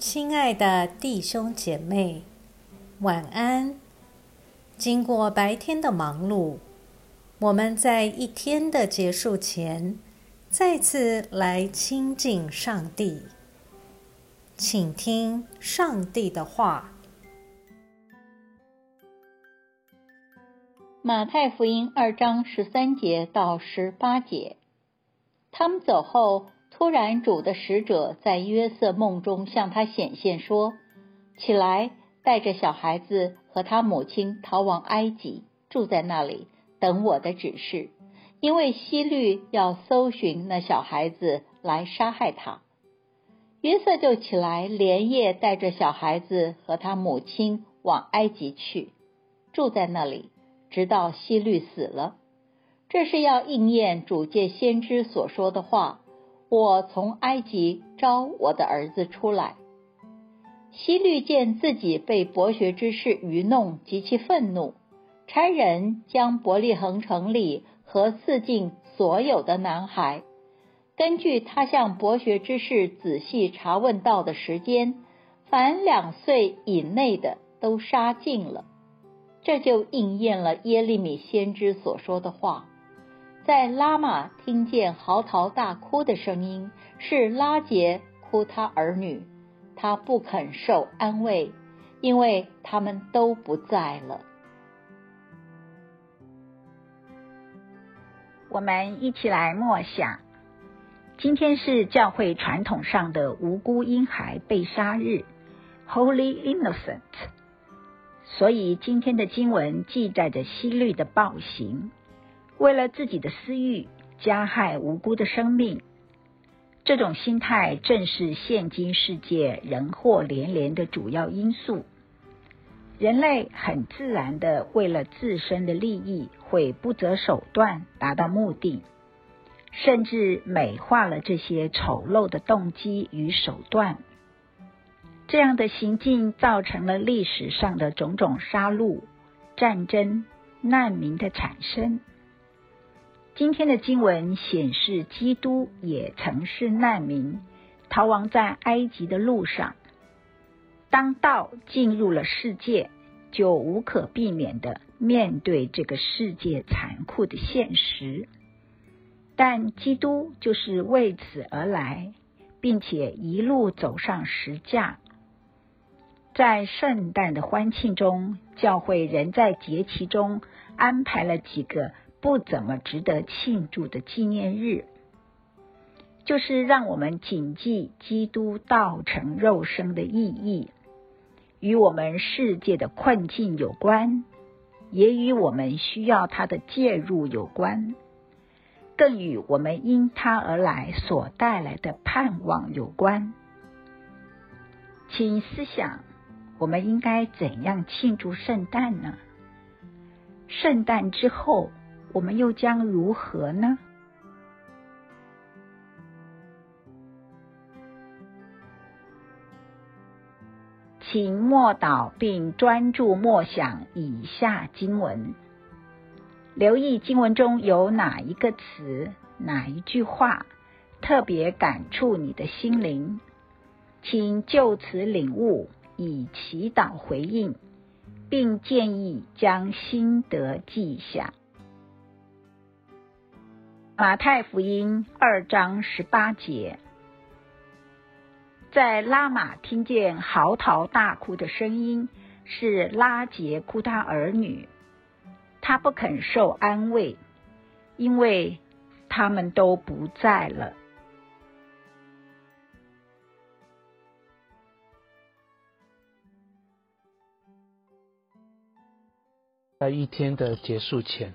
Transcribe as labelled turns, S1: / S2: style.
S1: 亲爱的弟兄姐妹，晚安。经过白天的忙碌，我们在一天的结束前，再次来亲近上帝，请听上帝的话。
S2: 马太福音二章十三节到十八节，他们走后。突然，主的使者在约瑟梦中向他显现，说：“起来，带着小孩子和他母亲逃往埃及，住在那里，等我的指示。因为希律要搜寻那小孩子来杀害他。”约瑟就起来，连夜带着小孩子和他母亲往埃及去，住在那里，直到希律死了。这是要应验主借先知所说的话。我从埃及招我的儿子出来。希律见自己被博学之士愚弄，极其愤怒，差人将伯利恒城里和四境所有的男孩，根据他向博学之士仔细查问到的时间，凡两岁以内的都杀尽了。这就应验了耶利米先知所说的话。在拉玛听见嚎啕大哭的声音，是拉杰哭他儿女，他不肯受安慰，因为他们都不在了。
S3: 我们一起来默想，今天是教会传统上的无辜婴孩被杀日 （Holy Innocent），所以今天的经文记载着希律的暴行。为了自己的私欲，加害无辜的生命，这种心态正是现今世界人祸连连的主要因素。人类很自然的为了自身的利益，会不择手段达到目的，甚至美化了这些丑陋的动机与手段。这样的行径造成了历史上的种种杀戮、战争、难民的产生。今天的经文显示，基督也曾是难民，逃亡在埃及的路上。当道进入了世界，就无可避免的面对这个世界残酷的现实。但基督就是为此而来，并且一路走上十架。在圣诞的欢庆中，教会仍在节期中安排了几个。不怎么值得庆祝的纪念日，就是让我们谨记基督道成肉身的意义，与我们世界的困境有关，也与我们需要他的介入有关，更与我们因他而来所带来的盼望有关。请思想，我们应该怎样庆祝圣诞呢？圣诞之后。我们又将如何呢？请默祷并专注默想以下经文，留意经文中有哪一个词、哪一句话特别感触你的心灵，请就此领悟，以祈祷回应，并建议将心得记下。马太福音二章十八节，在拉玛听见嚎啕大哭的声音，是拉杰哭他儿女，他不肯受安慰，因为他们都不在了。
S4: 在一天的结束前。